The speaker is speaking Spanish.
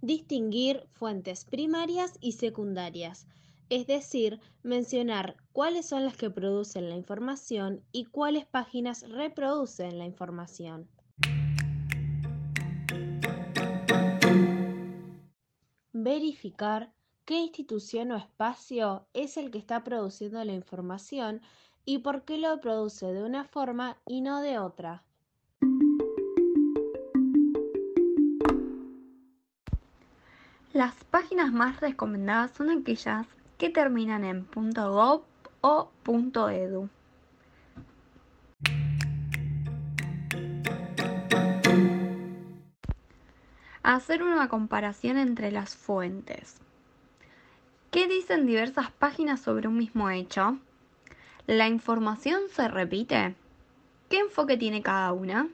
distinguir fuentes primarias y secundarias, es decir, mencionar cuáles son las que producen la información y cuáles páginas reproducen la información. Verificar qué institución o espacio es el que está produciendo la información y por qué lo produce de una forma y no de otra. Las páginas más recomendadas son aquellas que terminan en .gov o .edu. Hacer una comparación entre las fuentes. ¿Qué dicen diversas páginas sobre un mismo hecho? ¿La información se repite? ¿Qué enfoque tiene cada una?